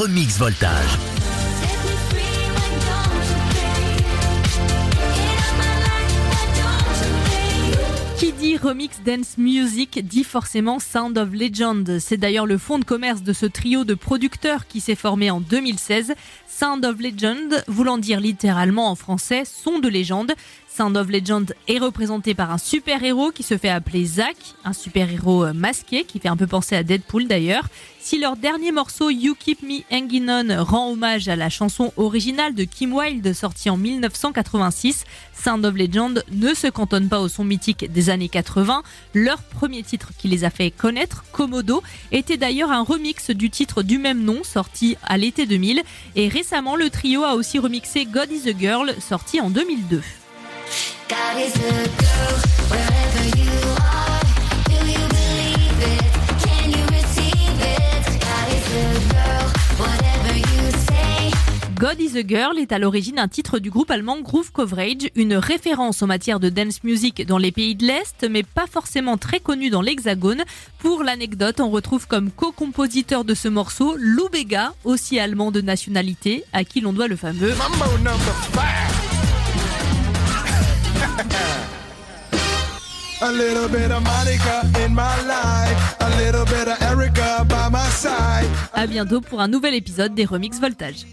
remix voltage. Qui dit remix dance music dit forcément Sound of Legend. C'est d'ailleurs le fond de commerce de ce trio de producteurs qui s'est formé en 2016. Sound of Legend, voulant dire littéralement en français son de légende. Sound of Legend est représenté par un super-héros qui se fait appeler Zack, un super-héros euh, masqué qui fait un peu penser à Deadpool d'ailleurs. Si leur dernier morceau You Keep Me Hanging On rend hommage à la chanson originale de Kim Wilde sortie en 1986, Sound of Legend ne se cantonne pas au son mythique des années 80. Leur premier titre qui les a fait connaître, Komodo, était d'ailleurs un remix du titre du même nom sorti à l'été 2000 et récemment le trio a aussi remixé God is a Girl sorti en 2002. God is a Girl est à l'origine un titre du groupe allemand Groove Coverage, une référence en matière de dance music dans les pays de l'Est, mais pas forcément très connu dans l'Hexagone. Pour l'anecdote, on retrouve comme co-compositeur de ce morceau Lou Bega, aussi allemand de nationalité, à qui l'on doit le fameux Mambo a bientôt pour un nouvel épisode des Remix Voltage.